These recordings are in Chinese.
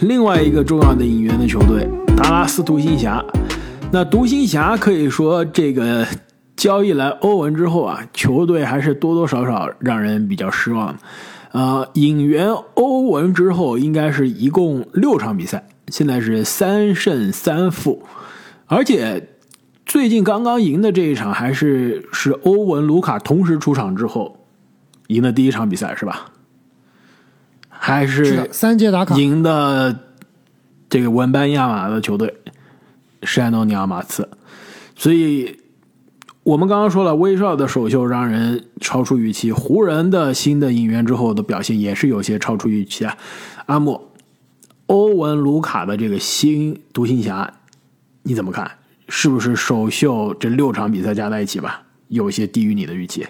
另外一个重要的引援的球队达拉斯独行侠，那独行侠可以说这个交易来欧文之后啊，球队还是多多少少让人比较失望的。呃，引援欧文之后，应该是一共六场比赛，现在是三胜三负，而且最近刚刚赢的这一场还是是欧文、卢卡同时出场之后赢的第一场比赛，是吧？还是三届打卡赢的这个文班亚马的球队山东尼奥马刺，所以我们刚刚说了，威少的首秀让人超出预期，湖人的新的引援之后的表现也是有些超出预期啊。阿莫、欧文、卢卡的这个新独行侠，你怎么看？是不是首秀这六场比赛加在一起吧，有些低于你的预期？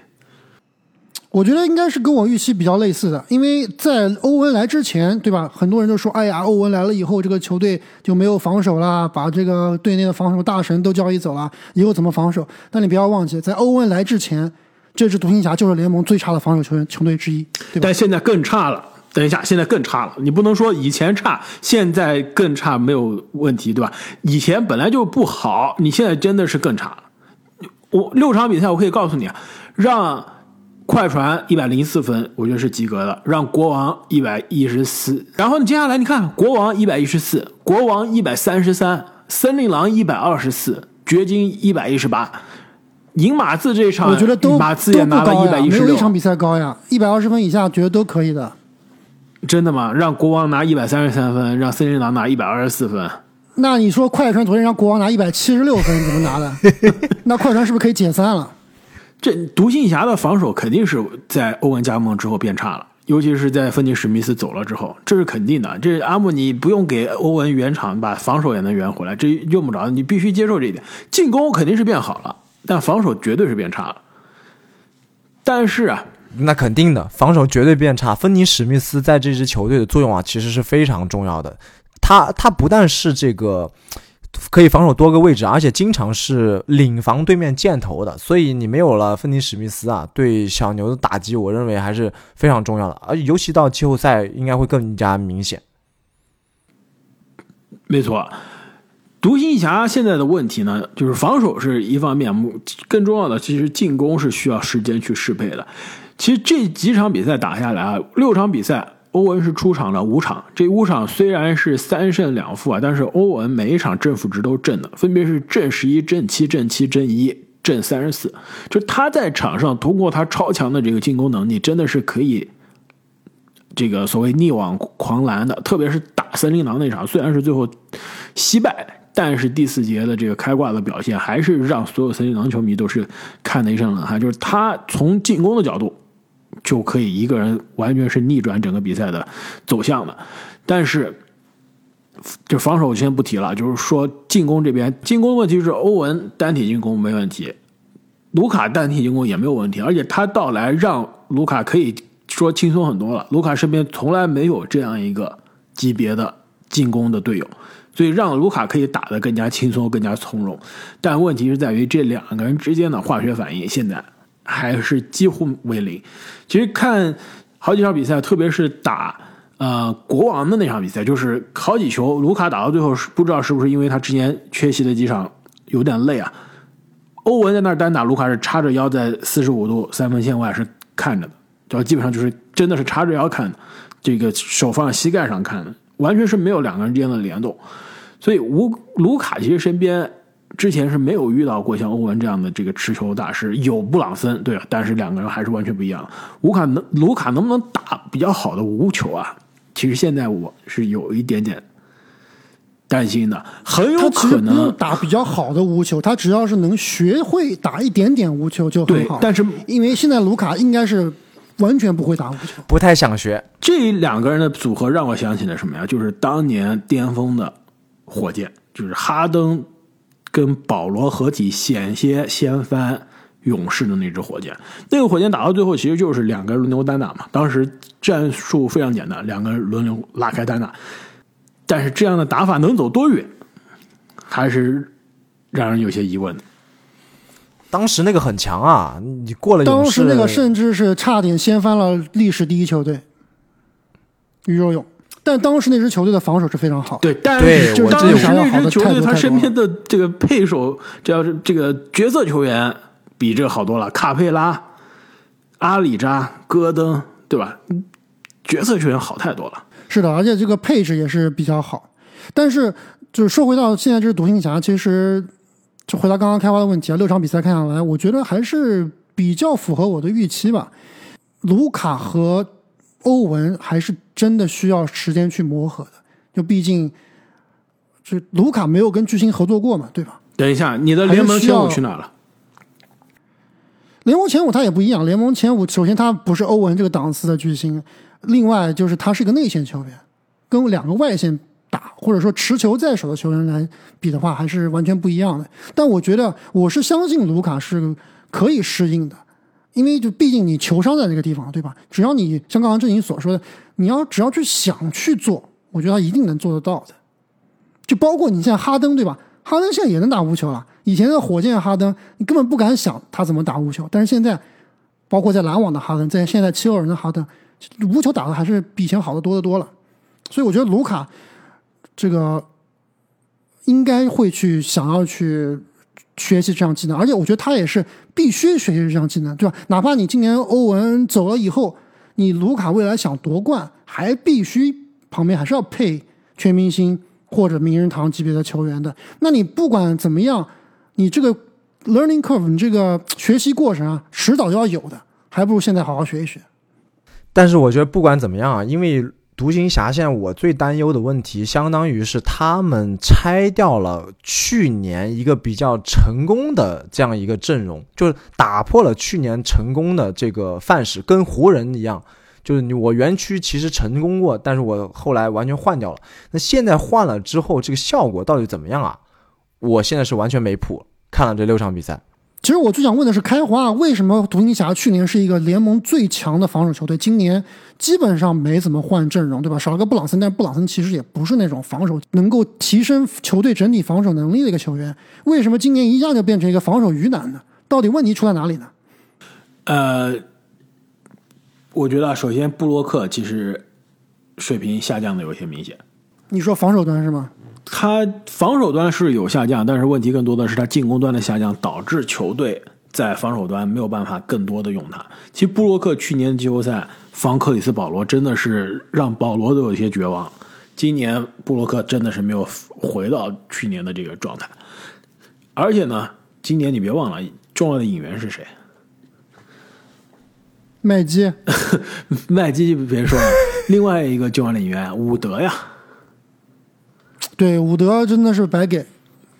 我觉得应该是跟我预期比较类似的，因为在欧文来之前，对吧？很多人都说，哎呀，欧文来了以后，这个球队就没有防守了，把这个队内的防守大神都交易走了，以后怎么防守？但你不要忘记，在欧文来之前，这支独行侠就是联盟最差的防守球员球队之一，但现在更差了。等一下，现在更差了。你不能说以前差，现在更差没有问题，对吧？以前本来就不好，你现在真的是更差了。我六场比赛，我可以告诉你啊，让。快船一百零四分，我觉得是及格的。让国王一百一十四，然后你接下来你看，国王一百一十四，国王一百三十三，森林狼一百二十四，掘金一百一十八，赢马刺这一场，我觉得都马刺也拿了一百一十六，没有一场比赛高呀，一百二十分以下，觉得都可以的。真的吗？让国王拿一百三十三分，让森林狼拿一百二十四分。那你说快船昨天让国王拿一百七十六分，怎么拿的？那快船是不是可以解散了？这独行侠的防守肯定是在欧文加盟之后变差了，尤其是在芬尼史密斯走了之后，这是肯定的。这阿姆你不用给欧文圆场，把防守也能圆回来，这用不着，你必须接受这一点。进攻肯定是变好了，但防守绝对是变差了。但是啊，那肯定的，防守绝对变差。芬尼史密斯在这支球队的作用啊，其实是非常重要的。他他不但是这个。可以防守多个位置，而且经常是领防对面箭头的，所以你没有了芬尼史密斯啊，对小牛的打击，我认为还是非常重要的，而尤其到季后赛应该会更加明显。没错，独行侠现在的问题呢，就是防守是一方面，更重要的其实进攻是需要时间去适配的。其实这几场比赛打下来啊，六场比赛。欧文是出场了五场，这五场虽然是三胜两负啊，但是欧文每一场正负值都正的，分别是正十一、正七、正七、正一、正三十四。就他在场上通过他超强的这个进攻能力，真的是可以这个所谓逆网狂澜的。特别是打森林狼那场，虽然是最后惜败，但是第四节的这个开挂的表现，还是让所有森林狼球迷都是看的一身冷汗。就是他从进攻的角度。就可以一个人完全是逆转整个比赛的走向的，但是就防守先不提了，就是说进攻这边进攻问题是欧文单体进攻没问题，卢卡单体进攻也没有问题，而且他到来让卢卡可以说轻松很多了。卢卡身边从来没有这样一个级别的进攻的队友，所以让卢卡可以打得更加轻松、更加从容。但问题是在于这两个人之间的化学反应现在。还是几乎为零。其实看好几场比赛，特别是打呃国王的那场比赛，就是好几球，卢卡打到最后是不知道是不是因为他之前缺席的几场有点累啊。欧文在那儿单打，卢卡是叉着腰在四十五度三分线外是看着的，就基本上就是真的是叉着腰看的，这个手放在膝盖上看的，完全是没有两个人之间的联动。所以吴卢卡其实身边。之前是没有遇到过像欧文这样的这个持球大师，有布朗森，对，但是两个人还是完全不一样。卢卡能卢卡能不能打比较好的无球啊？其实现在我是有一点点担心的，很有可能打比较好的无球，他只要是能学会打一点点无球就很好。但是因为现在卢卡应该是完全不会打无球，不太想学。这两个人的组合让我想起了什么呀？就是当年巅峰的火箭，就是哈登。跟保罗合体险些掀翻勇士的那支火箭，那个火箭打到最后其实就是两个人轮流单打嘛。当时战术非常简单，两个人轮流拉开单打。但是这样的打法能走多远，还是让人有些疑问。当时那个很强啊，你过了当时那个甚至是差点掀翻了历史第一球队宇宙勇。但当时那支球队的防守是非常好。对，但对是当我这有时那支球队他身边的这个配手，这要是这个角色球员比这个好多了，卡佩拉、阿里扎、戈登，对吧？角色球员好太多了。是的，而且这个配置也是比较好。但是就是说回到现在这支独行侠，其实就回到刚刚开花的问题啊，六场比赛看下来，我觉得还是比较符合我的预期吧。卢卡和欧文还是真的需要时间去磨合的，就毕竟这卢卡没有跟巨星合作过嘛，对吧？等一下，你的联盟前五去哪了？联盟前五他也不一样，联盟前五首先他不是欧文这个档次的巨星，另外就是他是一个内线球员，跟两个外线打或者说持球在手的球员来比的话，还是完全不一样的。但我觉得我是相信卢卡是可以适应的，因为就毕竟你球商在这个地方，对吧？只要你像刚刚正经所说的，你要只要去想去做，我觉得他一定能做得到的。就包括你现在哈登，对吧？哈登现在也能打无球了。以前的火箭哈登，你根本不敢想他怎么打无球，但是现在，包括在篮网的哈登，在现在七六人的哈登，无球打的还是比以前好的多得多了。所以我觉得卢卡这个应该会去想要去学习这项技能，而且我觉得他也是必须学习这项技能，对吧？哪怕你今年欧文走了以后，你卢卡未来想夺冠，还必须旁边还是要配全明星或者名人堂级别的球员的。那你不管怎么样，你这个 learning curve，你这个学习过程啊，迟早要有的，还不如现在好好学一学。但是我觉得不管怎么样啊，因为独行侠现在我最担忧的问题，相当于是他们拆掉了去年一个比较成功的这样一个阵容，就是打破了去年成功的这个范式，跟湖人一样，就是你我园区其实成功过，但是我后来完全换掉了。那现在换了之后，这个效果到底怎么样啊？我现在是完全没谱。看了这六场比赛，其实我最想问的是，开华为什么独行侠去年是一个联盟最强的防守球队，今年基本上没怎么换阵容，对吧？少了个布朗森，但布朗森其实也不是那种防守能够提升球队整体防守能力的一个球员，为什么今年一下就变成一个防守鱼腩呢？到底问题出在哪里呢？呃，我觉得首先布洛克其实水平下降的有些明显。你说防守端是吗？他防守端是有下降，但是问题更多的是他进攻端的下降，导致球队在防守端没有办法更多的用他。其实布洛克去年的季后赛防克里斯保罗真的是让保罗都有些绝望。今年布洛克真的是没有回到去年的这个状态，而且呢，今年你别忘了重要的引援是谁？麦基，麦基别说了，另外一个重要的引援伍德呀。对伍德真的是白给，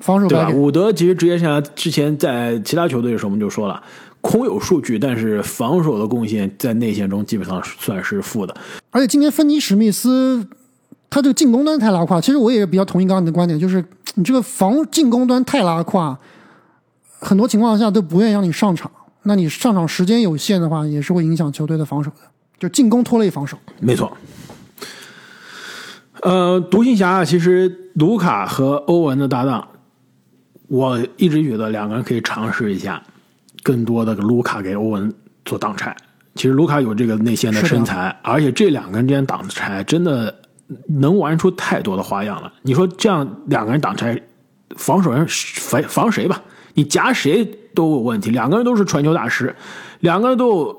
防守对吧？白给。伍德其实职业生涯之前在其他球队的时候，我们就说了，空有数据，但是防守的贡献在内线中基本上算是负的。而且今年芬尼史密斯，他这个进攻端太拉胯。其实我也比较同意刚刚你的观点，就是你这个防进攻端太拉胯，很多情况下都不愿意让你上场。那你上场时间有限的话，也是会影响球队的防守的，就进攻拖累防守。没错。呃，独行侠其实卢卡和欧文的搭档，我一直觉得两个人可以尝试一下，更多的卢卡给欧文做挡拆。其实卢卡有这个内线的身材，而且这两个人之间挡拆真的能玩出太多的花样了。你说这样两个人挡拆，防守人防防谁吧？你夹谁都有问题。两个人都是传球大师，两个人都有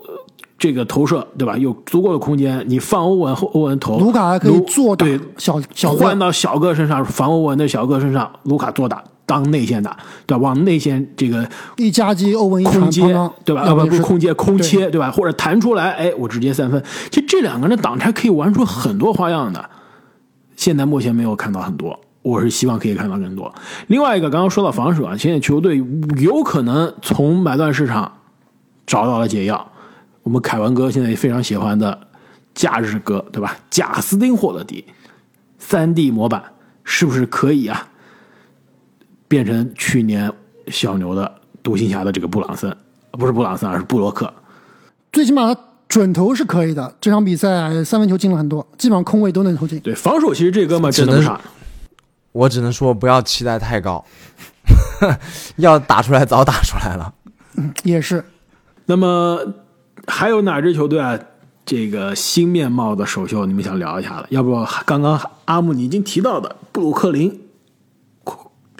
这个投射，对吧？有足够的空间，你放欧文后，欧文投，卢卡还可以卢做打对小小个，换到小个身上，防欧文的小个身上，卢卡做打当内线打，对吧？往内线这个一夹击欧文一传空接，对吧？要不是要不不是空接空切，对吧？或者弹出来，哎，我直接三分。其实这两个人的挡拆可以玩出很多花样的，现在目前没有看到很多，我是希望可以看到更多。另外一个，刚刚说到防守啊，现在球队有可能从买断市场找到了解药。我们凯文哥现在也非常喜欢的假日哥，对吧？贾斯汀霍勒迪，三 D 模板是不是可以啊？变成去年小牛的独行侠的这个布朗森，不是布朗森，而是布洛克。最起码他准头是可以的。这场比赛三分球进了很多，基本上空位都能投进。对，防守其实这哥们儿真的不差。我只能说不要期待太高，要打出来早打出来了。也是，那么还有哪支球队啊？这个新面貌的首秀，你们想聊一下的？要不刚刚阿木你已经提到的布鲁克林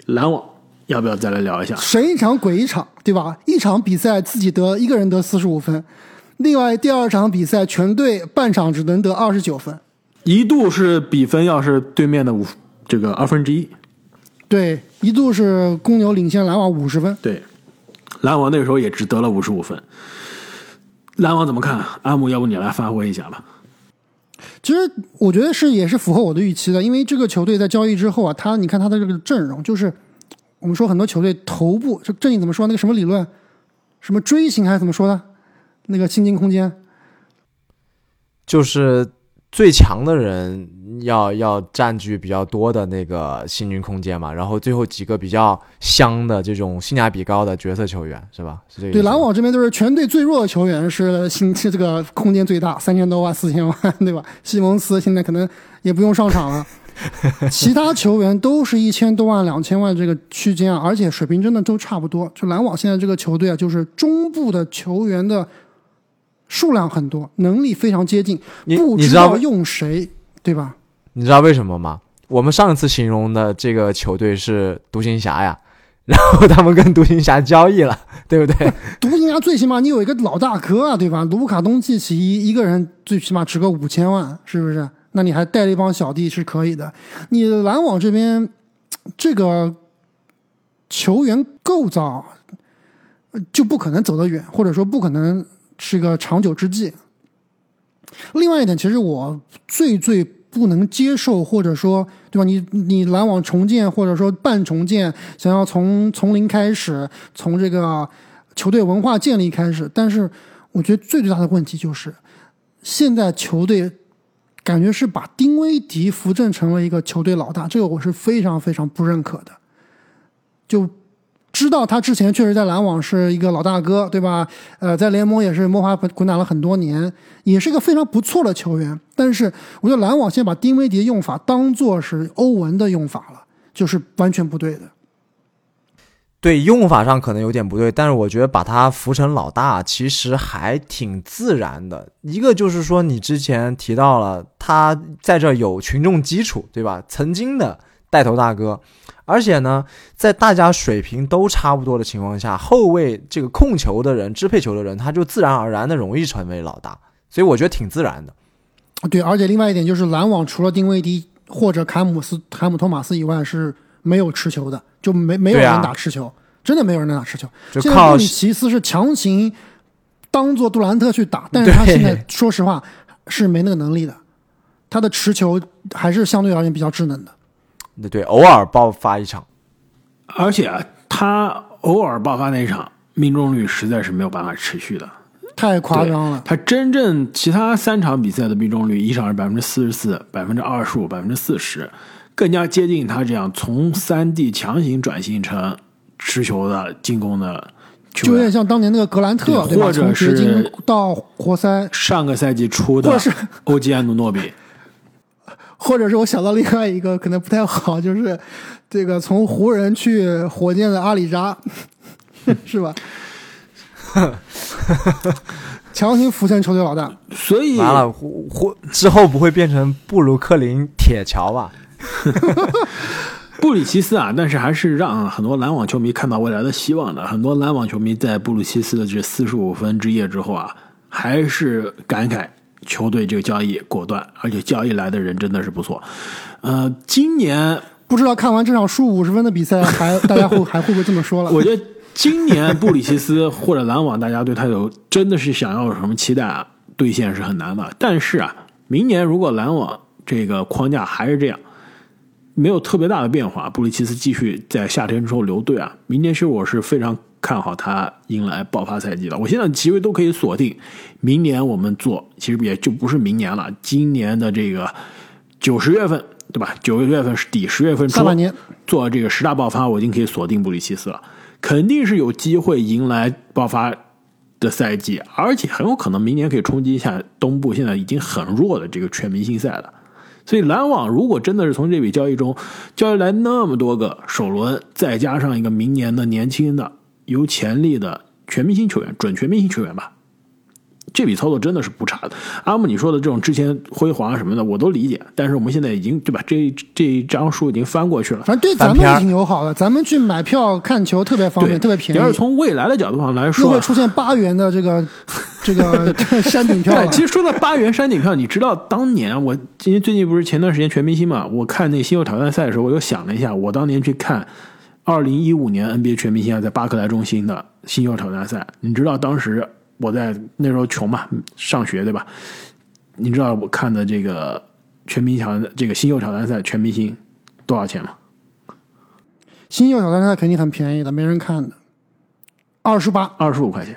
篮网，要不要再来聊一下？神一场鬼一场，对吧？一场比赛自己得一个人得四十五分，另外第二场比赛全队半场只能得二十九分，一度是比分要是对面的五这个二分之一，对，一度是公牛领先篮网五十分。对，篮网那个时候也只得了五十五分。篮网怎么看？阿姆，要不你来发挥一下吧？其实我觉得是也是符合我的预期的，因为这个球队在交易之后啊，他你看他的这个阵容，就是我们说很多球队头部这阵营怎么说？那个什么理论？什么锥形还是怎么说的？那个薪金空间，就是最强的人要要占据比较多的那个薪金空间嘛，然后最后几个比较香的这种性价比高的角色球员是吧？是这个对，篮网这边就是全队最弱的球员是薪是这个空间最大，三千多万、四千万，对吧？西蒙斯现在可能也不用上场了，其他球员都是一千多万、两千万这个区间啊，而且水平真的都差不多。就篮网现在这个球队啊，就是中部的球员的数量很多，能力非常接近，你不知道用谁，对吧？你知道为什么吗？我们上一次形容的这个球队是独行侠呀，然后他们跟独行侠交易了，对不对？独行侠最起码你有一个老大哥啊，对吧？卢卡东契奇一一个人最起码值个五千万，是不是？那你还带了一帮小弟是可以的。你篮网这边这个球员构造呃就不可能走得远，或者说不可能是个长久之计。另外一点，其实我最最不能接受，或者说，对吧？你你篮网重建，或者说半重建，想要从从零开始，从这个球队文化建立开始，但是我觉得最最大的问题就是，现在球队感觉是把丁威迪扶正成了一个球队老大，这个我是非常非常不认可的。就知道他之前确实在篮网是一个老大哥，对吧？呃，在联盟也是摸爬滚打了很多年，也是一个非常不错的球员。但是我觉得篮网现在把丁威迪用法当做是欧文的用法了，就是完全不对的。对，用法上可能有点不对，但是我觉得把他扶成老大，其实还挺自然的。一个就是说，你之前提到了他在这有群众基础，对吧？曾经的带头大哥，而且呢，在大家水平都差不多的情况下，后卫这个控球的人、支配球的人，他就自然而然的容易成为老大，所以我觉得挺自然的。对，而且另外一点就是篮网除了丁威迪或者坎姆斯、坎姆托马斯以外是没有持球的，就没没有人打持球，真的没有人能打持球。就靠现在布里奇斯是强行当做杜兰特去打，但是他现在说实话是没那个能力的，他的持球还是相对而言比较稚嫩的。对对，偶尔爆发一场。而且啊，他偶尔爆发那一场命中率实在是没有办法持续的。太夸张了，他真正其他三场比赛的命中率，一场是百分之四十四、百分之二十五、百分之四十，更加接近他这样从三 D 强行转型成持球的进攻的球员。就有点像当年那个格兰特，对吧？或者从掘金是到活塞，上个赛季出的或者是欧吉安努诺比，或者是我想到另外一个可能不太好，就是这个从湖人去火箭的阿里扎，是吧？强行扶正球队老大，所以完了，或或之后不会变成布鲁克林铁桥吧？布里奇斯啊，但是还是让很多篮网球迷看到未来的希望的。很多篮网球迷在布鲁奇斯的这四十五分之夜之后啊，还是感慨球队这个交易果断，而且交易来的人真的是不错。呃，今年不知道看完这场输五十分的比赛，还 大家会还会不会这么说了？我觉得今年布里奇斯或者篮网，大家对他有真的是想要有什么期待啊？兑现是很难的。但是啊，明年如果篮网这个框架还是这样，没有特别大的变化，布里奇斯继续在夏天之后留队啊，明年其实我是非常看好他迎来爆发赛季了。我现在其实都可以锁定，明年我们做，其实也就不是明年了，今年的这个九十月份，对吧？九月份是底，十月份初下半年做这个十大爆发，我已经可以锁定布里奇斯了，肯定是有机会迎来爆发的赛季，而且很有可能明年可以冲击一下东部现在已经很弱的这个全明星赛了。所以篮网如果真的是从这笔交易中交易来那么多个首轮，再加上一个明年的年轻的有潜力的全明星球员，准全明星球员吧，这笔操作真的是不差的。阿木你说的这种之前辉煌啊什么的，我都理解，但是我们现在已经对吧？这这一张书已经翻过去了。反正对咱们也挺友好的，咱们去买票看球特别方便，特别便宜。要是从未来的角度上来又说啊，会出现八元的这个 这个山顶票对，。其实说到八元山顶票，你知道当年我今天最近不是前段时间全明星嘛？我看那新秀挑战赛的时候，我又想了一下，我当年去看二零一五年 NBA 全明星啊，在巴克莱中心的新秀挑战赛，你知道当时我在那时候穷嘛，上学对吧？你知道我看的这个全明挑战这个新秀挑战赛全明星多少钱吗？新秀挑战赛肯定很便宜的，没人看的，二十八。二十五块钱。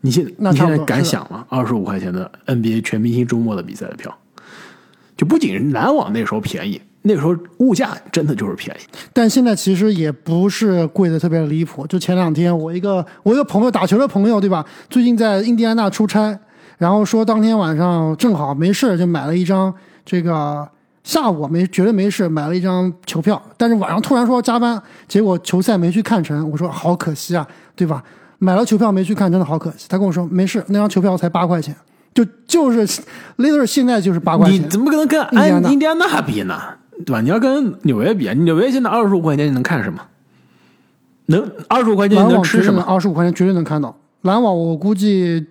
你现那你现在敢想吗？二十五块钱的 NBA 全明星周末的比赛的票，就不仅是篮网那时候便宜，那个时候物价真的就是便宜。但现在其实也不是贵的特别离谱。就前两天我一个我一个朋友打球的朋友，对吧？最近在印第安纳出差，然后说当天晚上正好没事，就买了一张这个下午没觉得没事，买了一张球票，但是晚上突然说要加班，结果球赛没去看成。我说好可惜啊，对吧？买了球票没去看，真的好可惜。他跟我说没事，那张球票才八块钱，就就是 literally 现在就是八块钱。你怎么可能跟印第安纳比呢？对吧？你要跟纽约比，纽约现在二十五块钱你能看什么？能二十五块钱你能吃什么？二十五块钱绝对能看到。篮网我估计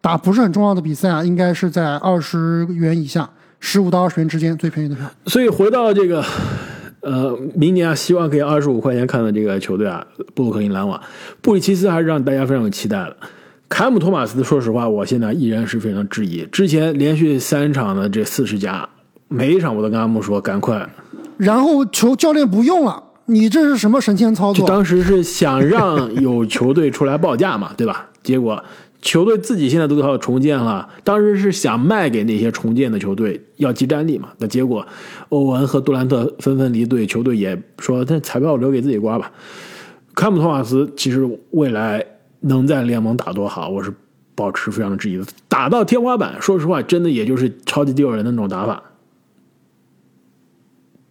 打不是很重要的比赛啊，应该是在二十元以下，十五到二十元之间最便宜的票。所以回到这个，呃，明年啊，希望可以二十五块钱看的这个球队啊，布鲁克林篮网，布里奇斯还是让大家非常有期待的。凯姆托马斯，说实话，我现在依然是非常质疑。之前连续三场的这四十加，每一场我都跟阿木说，赶快。然后球教练不用了，你这是什么神仙操作？当时是想让有球队出来报价嘛，对吧？结果球队自己现在都要重建了，当时是想卖给那些重建的球队，要集战力嘛。那结果欧文和杜兰特纷纷离队，球队也说，那彩票留给自己刮吧。坎普托马斯其实未来能在联盟打多好，我是保持非常质疑的。打到天花板，说实话，真的也就是超级第六人的那种打法。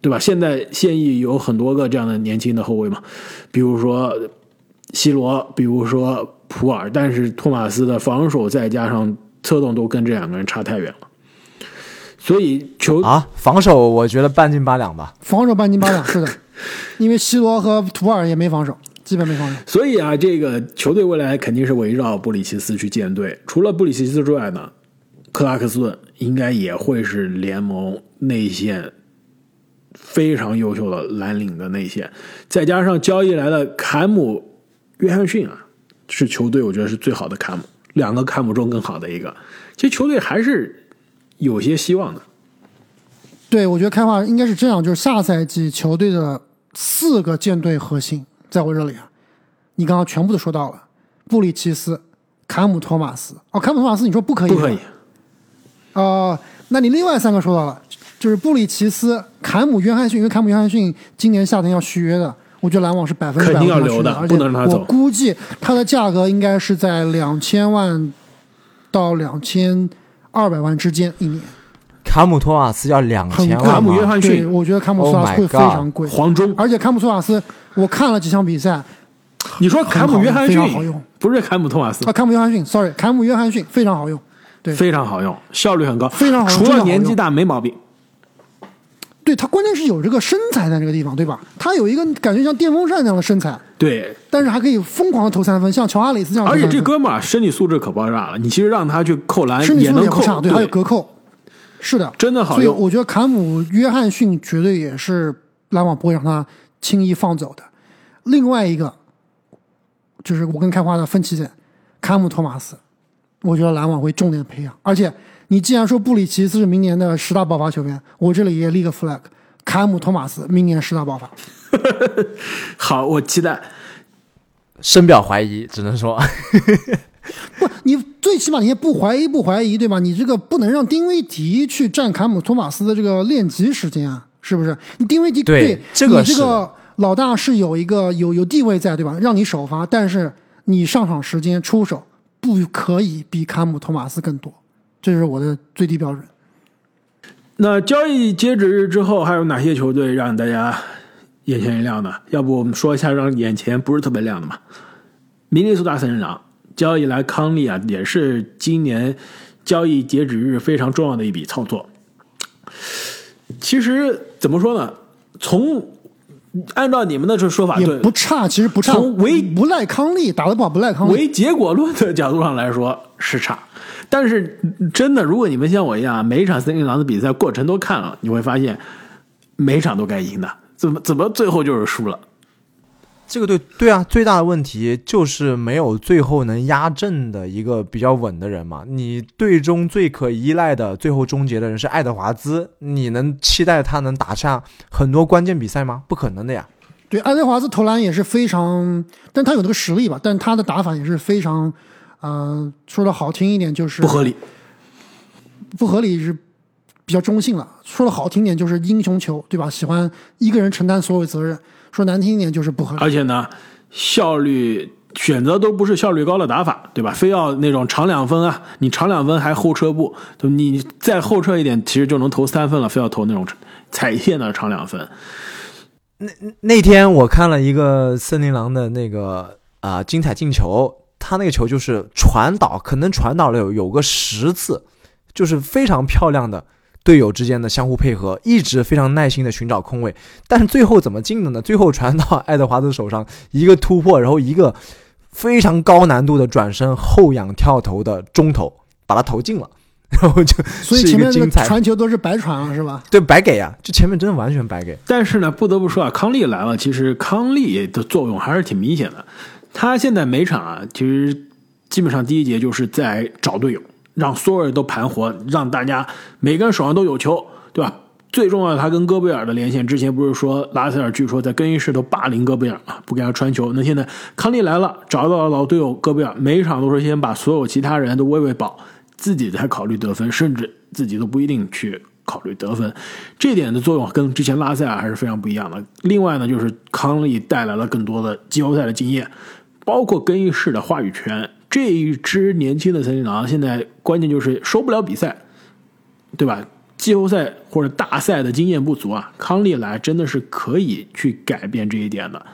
对吧？现在现役有很多个这样的年轻的后卫嘛，比如说西罗，比如说普尔，但是托马斯的防守再加上策动都跟这两个人差太远了，所以球啊，防守我觉得半斤八两吧。防守半斤八两，是的，因为西罗和图尔也没防守，基本没防守。所以啊，这个球队未来肯定是围绕布里奇斯去建队。除了布里奇斯之外呢，克拉克斯顿应该也会是联盟内线非常优秀的蓝领的内线，再加上交易来的坎姆约翰逊啊，是球队我觉得是最好的坎姆，两个坎姆中更好的一个。其实球队还是有些希望的。对，我觉得开化应该是这样，就是下赛季球队的四个舰队核心，在我这里啊，你刚刚全部都说到了，布里奇斯、坎姆托马斯。哦，坎姆托马斯，你说不可以？不可以。。呃，那你另外三个说到了，就是布里奇斯、坎姆约翰逊，因为坎姆约翰逊今年夏天要续约的，我觉得篮网是百分之百肯定要留的而且留的不能让他走我估计他的价格应该是在两千万到两千二百万之间一年，卡姆托瓦斯要两。千万卡姆约？翰逊对，我觉得坎姆托马 Oh 斯会非常贵。黄忠，而且坎姆托瓦斯，我看了几场比赛，你说坎姆约翰逊好用不是坎姆托瓦斯啊，，坎姆约翰逊，sorry，坎姆约翰逊非常好用。对非常好用，效率很高，非常好用除了年纪大没毛病。对他关键是有这个身材在这个地方，对吧？他有一个感觉像电风扇那样的身材，对，但是还可以疯狂的投三分，像乔阿里斯这样而且。这哥们儿身体素质可爆炸了，你其实让他去扣篮身体素质能扣，对，还有隔扣，是的，真的好用。所以我觉得坎姆约翰逊绝对也是篮网不会让他轻易放走的。另外一个就是我跟开花的分歧点，坎姆托马斯，我觉得篮网会重点培养。而且你既然说布里奇斯是明年的十大爆发球员，我这里也立个 flag，坎姆托马斯明年十大爆发。好，我期待。深表怀疑，只能说 不，你最起码你也不怀疑不怀疑，对吧？你这个不能让丁威迪去占坎姆托马斯的这个练级时间啊，是不是？你丁威迪对这个是你这个老大是有一个有有地位在，对吧？让你首发，但是你上场时间出手不可以比坎姆托马斯更多，这是我的最低标准。那交易截止日之后，还有哪些球队让大家眼前一亮呢？要不我们说一下让眼前不是特别亮的嘛？明尼苏达森林狼交易来康利啊，也是今年交易截止日非常重要的一笔操作。其实怎么说呢？从按照你们的这说法，也不差，其实不差，从唯不赖康利，打得不好不赖康利。唯结果论的角度上来说是差，但是真的，如果你们像我一样，每一场森林狼的比赛过程都看了，你会发现每一场都该赢的，怎么怎么最后就是输了？这个对对啊，最大的问题就是没有最后能压阵的一个比较稳的人嘛。你队中最可依赖的最后终结的人是爱德华兹，你能期待他能打下很多关键比赛吗？不可能的呀。对，爱德华兹投篮也是非常，但他有这个实力吧，但他的打法也是非常，呃，说的好听一点就是不合理。不合理是比较中性了，说的好听点就是英雄球，对吧？喜欢一个人承担所有责任，说难听一点就是不合理。而且呢，效率选择都不是效率高的打法，对吧？非要那种长两分啊，你长两分还后撤步，就你再后撤一点，其实就能投三分了，非要投那种踩线的长两分。那天我看了一个森林狼的那个啊、精彩进球，他那个球就是传导，可能传导了有有个十次，就是非常漂亮的队友之间的相互配合，一直非常耐心的寻找空位，但是最后怎么进的呢？最后传到爱德华兹手上，一个突破，然后一个非常高难度的转身后仰跳投的中投，把他投进了，然后就所以前面那个个精彩，传球都是白传了，是吧？对，白给啊，这前面真的完全白给。但是呢，不得不说啊，康利来了，其实康利的作用还是挺明显的。他现在每场啊，其实基本上第一节就是在找队友，让所有人都盘活，让大家每个人手上都有球，对吧？最重要的，他跟戈贝尔的连线，之前不是说拉塞尔据说在更衣室都霸凌戈贝尔啊，不给他传球。那现在康利来了，找到了老队友戈贝尔，每一场都是先把所有其他人都喂喂饱，自己才考虑得分，甚至自己都不一定去考虑得分。这点的作用跟之前拉塞尔还是非常不一样的。另外呢，就是康利带来了更多的季后赛的经验，包括更衣室的话语权。这一支年轻的森林狼现在关键就是收不了比赛，对吧？季后赛或者大赛的经验不足啊，康利来真的是可以去改变这一点的。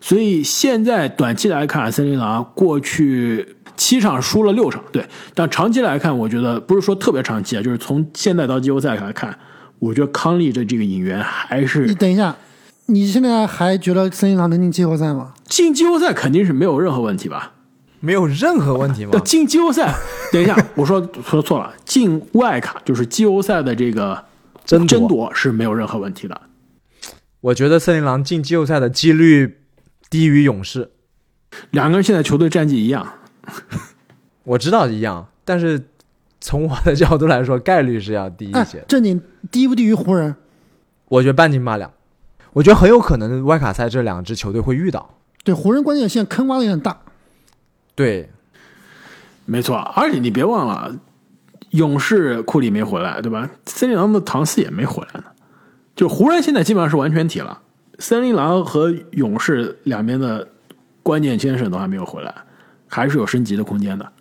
所以现在短期来看，森林狼过去七场输了六场，对，但长期来看，我觉得不是说特别长期啊，就是从现在到季后赛来看，我觉得康利的这个引援还是你等一下，你现在还觉得森林狼能进季后赛吗？进季后赛肯定是没有任何问题吧？没有任何问题吗？进季后赛，等一下，我说说错了，进外卡就是季后赛的这个争夺争夺是没有任何问题的。我觉得森林狼进季后赛的几率低于勇士。两个人现在球队战绩一样，我知道一样，但是从我的角度来说，概率是要低一哎些。，正经低不低于湖人？我觉得半斤八两，我觉得很有可能外卡赛这两支球队会遇到。对，湖人关键现在坑挖的有点大。对，没错。而且你别忘了，勇士库里没回来，对吧？森林狼的唐斯也没回来呢。就湖人现在基本上是完全体了，森林狼和勇士两边的关键先生都还没有回来，还是有升级的空间的。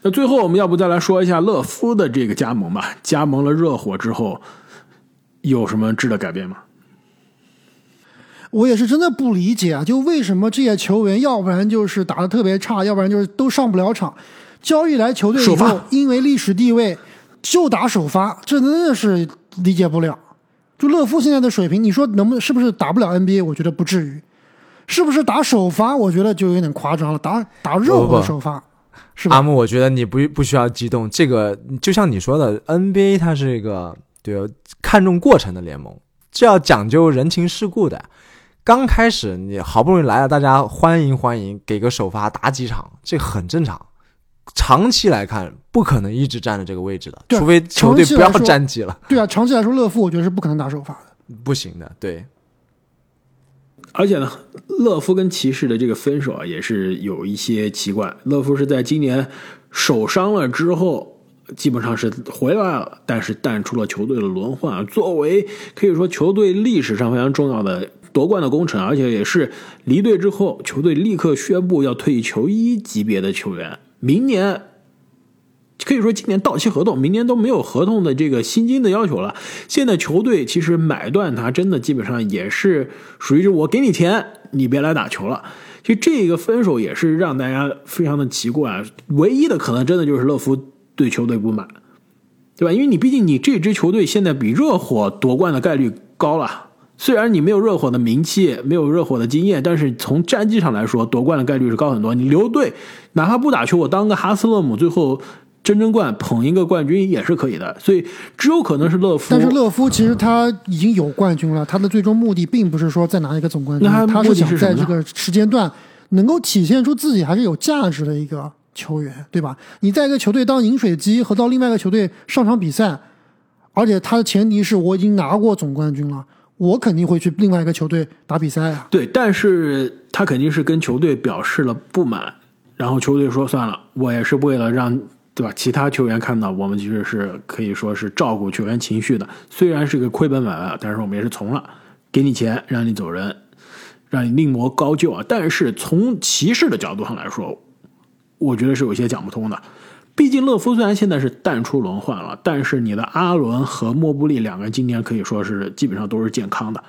那最后我们要不再来说一下勒夫的这个加盟吧？加盟了热火之后，有什么质的改变吗？我也是真的不理解啊，就为什么这些球员，要不然就是打的特别差，要不然就是都上不了场。交易来球队以后，因为历史地位就打首发，这真的是理解不了。就乐夫现在的水平，你说能不能是不是打不了 NBA？我觉得不至于。是不是打首发？我觉得就有点夸张了。打打热火不不的首发，是吧？阿木，我觉得你不不需要激动。这个就像你说的，NBA 它是一个对看重过程的联盟，这要讲究人情世故的。刚开始你好不容易来了，大家欢迎欢迎，给个首发打几场，这很正常。长期来看，不可能一直站着这个位置的，除非球队不要战绩了，对啊，长期来说，乐夫我觉得是不可能打首发的。不行的。对，而且呢，乐夫跟骑士的这个分手啊，也是有一些奇怪。乐夫是在今年受伤了之后，基本上是回来了，但是淡出了球队的轮换。作为可以说球队历史上非常重要的夺冠的功臣，而且也是离队之后球队立刻宣布要退役球衣级别的球员，明年可以说今年到期合同，明年都没有合同的这个薪金的要求了。现在球队其实买断他，真的基本上也是属于是我给你钱，你别来打球了。其实这个分手也是让大家非常的奇怪。唯一的可能真的就是勒夫对球队不满，对吧？因为你毕竟你这支球队现在比热火夺冠的概率高了。虽然你没有热火的名气，没有热火的经验，但是从战绩上来说，夺冠的概率是高很多。你留队，哪怕不打球，我当个哈斯勒姆，最后争争冠，捧一个冠军也是可以的。所以只有可能是勒夫。但是勒夫其实他已经有冠军了，他的最终目的并不是说再拿一个总冠军，那他是想在这个时间段能够体现出自己还是有价值的一个球员，对吧？你在一个球队当饮水机和到另外一个球队上场比赛，而且他的前提是我已经拿过总冠军了，我肯定会去另外一个球队打比赛啊。对，但是他肯定是跟球队表示了不满，然后球队说算了，我也是为了让对吧其他球员看到我们其实是可以说是照顾球员情绪的，虽然是个亏本买卖，但是我们也是从了，给你钱让你走人，让你另谋高就啊。但是从骑士的角度上来说，我觉得是有些讲不通的。毕竟勒夫虽然现在是淡出轮换了，但是你的阿伦和莫布利两个人今年可以说是基本上都是健康的，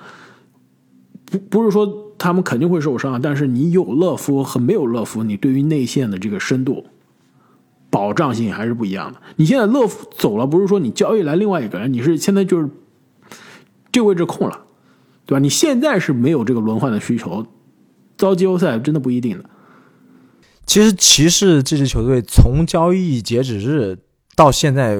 不不是说他们肯定会受伤，但是你有勒夫和没有勒夫，你对于内线的这个深度保障性还是不一样的。你现在勒夫走了，不是说你交易来另外一个人，你是现在就是这个位置空了，对吧？你现在是没有这个轮换的需求，遭季后赛真的不一定的。其实骑士这支球队从交易截止日到现在，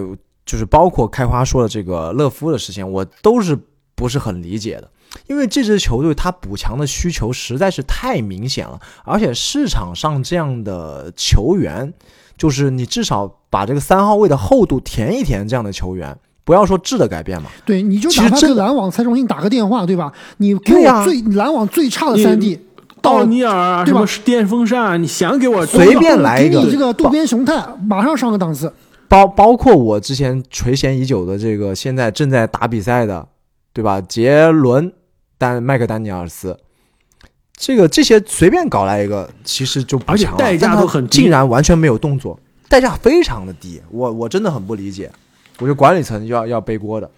就是包括开花说的这个勒夫的事情，我都是不是很理解的。因为这支球队它补强的需求实在是太明显了，而且市场上这样的球员，就是你至少把这个三号位的厚度填一填，这样的球员，不要说质的改变嘛，对，你就哪怕其实真的跟篮网蔡崇信打个电话，对吧？你给我最篮网最差的三 D，到奥尼尔啊，对吧什么电风扇啊，你想给我随便来一个给你这个渡边雄太，马上上个档次。包包括我之前垂涎已久的这个现在正在打比赛的，对吧？杰伦丹麦克丹尼尔斯，这个这些随便搞来一个，其实就不强了而且代价都很低竟然完全没有动作，代价非常的低，我我真的很不理解。我觉得管理层要要背锅的。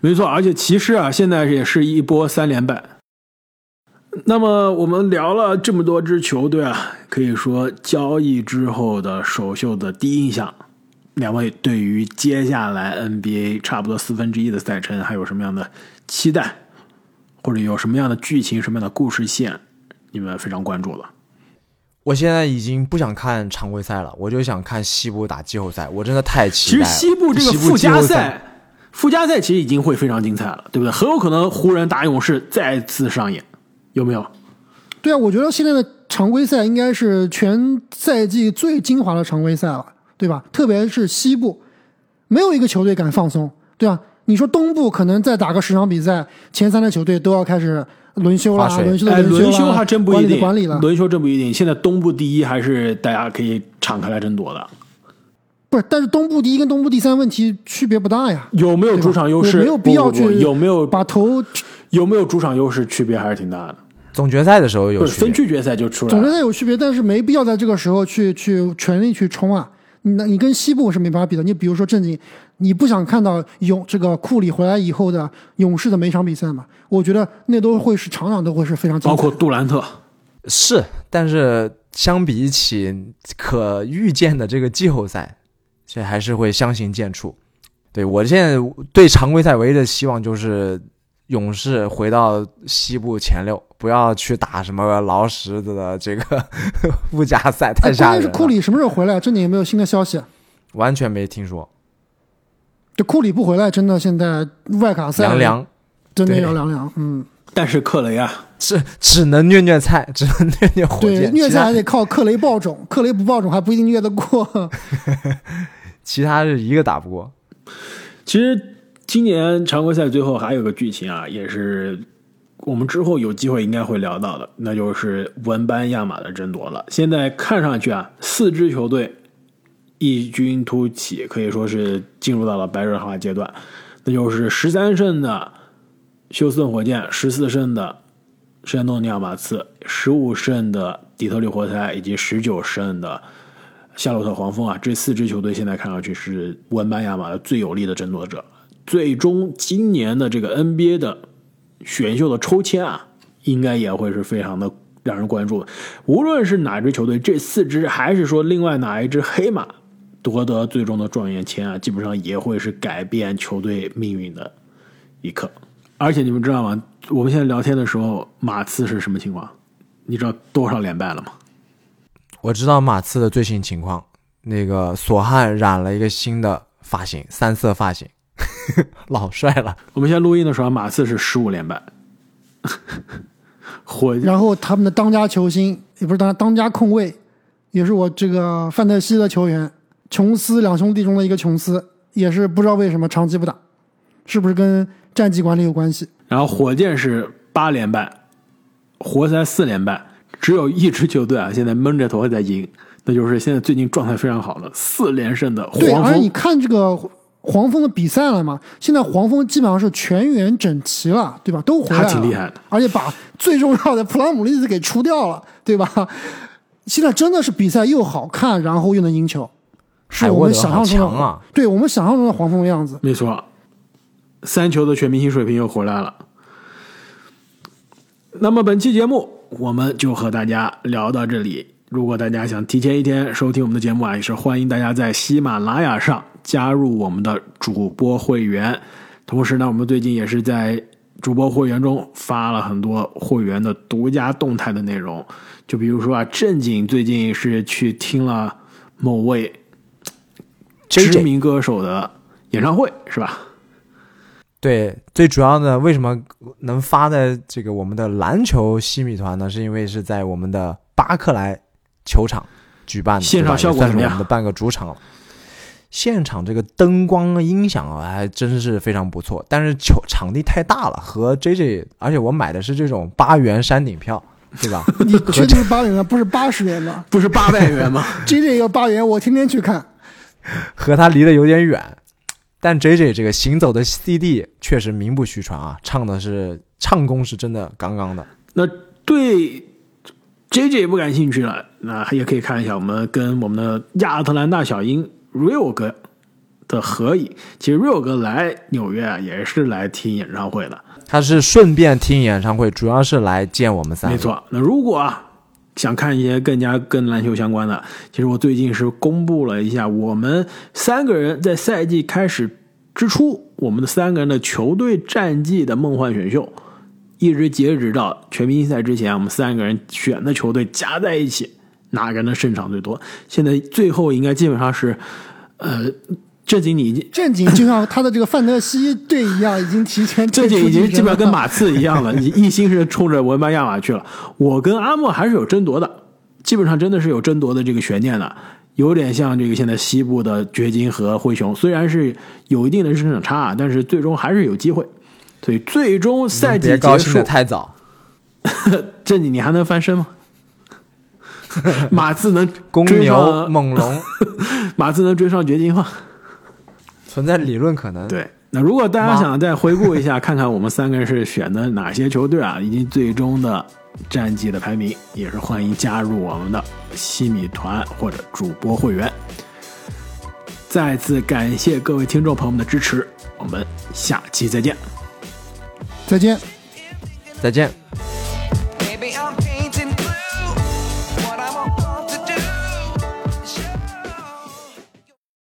没错，而且骑士啊，现在也是一波三连败。那么我们聊了这么多支球队啊，可以说交易之后的首秀的第一印象，两位对于接下来 NBA 差不多四分之一的赛程还有什么样的期待，或者有什么样的剧情、什么样的故事线，你们非常关注了？我现在已经不想看常规赛了，我就想看西部打季后赛，我真的太期待了。其实西部这个附加赛，赛，附加赛其实已经会非常精彩了，对不对？很有可能湖人打勇士再次上演，有没有？对啊，我觉得现在的常规赛应该是全赛季最精华的常规赛了，对吧？特别是西部，没有一个球队敢放松，对吧？你说东部可能再打个十场比赛，前三的球队都要开始轮休啦，划水哎，轮休还真不一定，管理了。轮休真不一定。现在东部第一还是大家可以敞开来争夺的，不是，但是东部第一跟东部第三问题区别不大呀，有没有主场优势？没有必要去有没有把头有没有主场优势？区别还是挺大的。总决赛的时候有不是区别分区决赛就出来总决。赛有区别，但是没必要在这个时候去去全力去冲啊。你那你跟西部是没办法比的。你比如说正经，你不想看到勇这个库里回来以后的勇士的每场比赛嘛？我觉得那都会是场场都会是非常包括杜兰特，是，但是相比起可预见的这个季后赛，这还是会相形见绌。对我现在对常规赛唯一的希望就是勇士回到西部前六，不要去打什么劳什子的这个 附加赛，太哎，吓人了。关键是库里什么时候回来？这里有没有新的消息？完全没听说，这库里不回来，真的现在外卡赛凉凉，真的要凉凉。嗯，但是克雷啊，只只能虐虐菜，只能虐虐火对，箭，虐菜还得靠克雷爆种，克雷不爆种还不一定虐得过。其他是一个打不过。其实今年常规赛最后还有个剧情啊，也是我们之后有机会应该会聊到的，那就是文班亚马的争夺了。现在看上去啊，四支球队异军突起，可以说是进入到了白热化阶段。那就是十三胜的休斯顿火箭，十四胜的圣安东尼奥马刺，十五胜的底特律活塞，以及十九胜的夏洛特黄蜂啊，这四支球队现在看上去是文班亚马的最有力的争夺者。最终，今年的这个 NBA 的选秀的抽签啊，应该也会是非常的让人关注。无论是哪支球队，这四支还是说另外哪一支黑马夺得最终的状元签啊，基本上也会是改变球队命运的一刻。而且你们知道吗？我们现在聊天的时候，马刺是什么情况？你知道多少连败了吗？我知道马刺的最新情况，那个索汉染了一个新的发型，三色发型，老帅了。我们现在录音的时候，马刺是十五连败。火，然后他们的当家球星也不是当当家控卫，也是我这个范特西的球员，琼斯两兄弟中的一个琼斯，也是不知道为什么长期不打，是不是跟战绩管理有关系？然后火箭是八连败，活塞四连败，只有一支球队啊，现在闷着头在赢，那就是现在最近状态非常好的四连胜的对，黄而且你。看这个黄蜂的比赛了嘛？现在黄蜂基本上是全员整齐了，对吧？都回来了，还挺厉害的而且把最重要的普拉姆利斯给除掉了，对吧？现在真的是比赛又好看，然后又能赢球，是我们想象中的！对我们想象中的黄蜂的样子。没错，三球的全明星水平又回来了。那么本期节目我们就和大家聊到这里。如果大家想提前一天收听我们的节目啊，也是欢迎大家在喜马拉雅上加入我们的主播会员。同时呢，我们最近也是在主播会员中发了很多会员的独家动态的内容，就比如说啊，正经最近是去听了某位知名歌手的演唱会，是吧？对，最主要的为什么能发在这个我们的篮球西米团呢？是因为是在我们的巴克莱球场举办的，现场效果怎么样我们的半个主场了。现场这个灯光音响啊，还真是非常不错，但是球场地太大了，和 JJ，而且我买的是这种八元山顶票，对吧？你确定是八元吗，不是八十元吗 不是八百元吗？？J J 要八元，我天天去看。和他离得有点远，但 JJ 这个行走的 CD 确实名不虚传啊，唱的是唱功是真的杠杠的。那对 J J 不感兴趣了，那也可以看一下我们跟我们的亚特兰大小鹰 Rio 哥的合影。其实 real 哥来纽约啊，也是来听演唱会的。他是顺便听演唱会，主要是来见我们三个。没，错，那如果啊想看一些更加跟篮球相关的，其实我最近是公布了一下我们三个人在赛季开始之初，我们的三个人的球队战绩的梦幻选秀，一直截止到全明星赛之前，我们三个人选的球队加在一起，哪个人的胜场最多？现在最后应该基本上是，呃，正经你已经。正经就像他的这个范特西队一样，已经提前正经已经基本上跟马刺一样了，你一心是冲着文班亚马去了。我跟阿莫还是有争夺的，基本上真的是有争夺的这个悬念的，有点像这个现在西部的掘金和灰熊，虽然是有一定的胜场差，但是最终还是有机会。所以最终赛季结束太早。这你你还能翻身吗？马刺能公牛、追上猛龙 马刺能追上掘金吗？存在理论可能。，对，那如果大家想再回顾一下，看看我们三个人是选的哪些球队啊，以及最终的战绩的排名，也是欢迎加入我们的西米团或者主播会员。再次感谢各位听众朋友们的支持，我们下期再见。再见。再见。「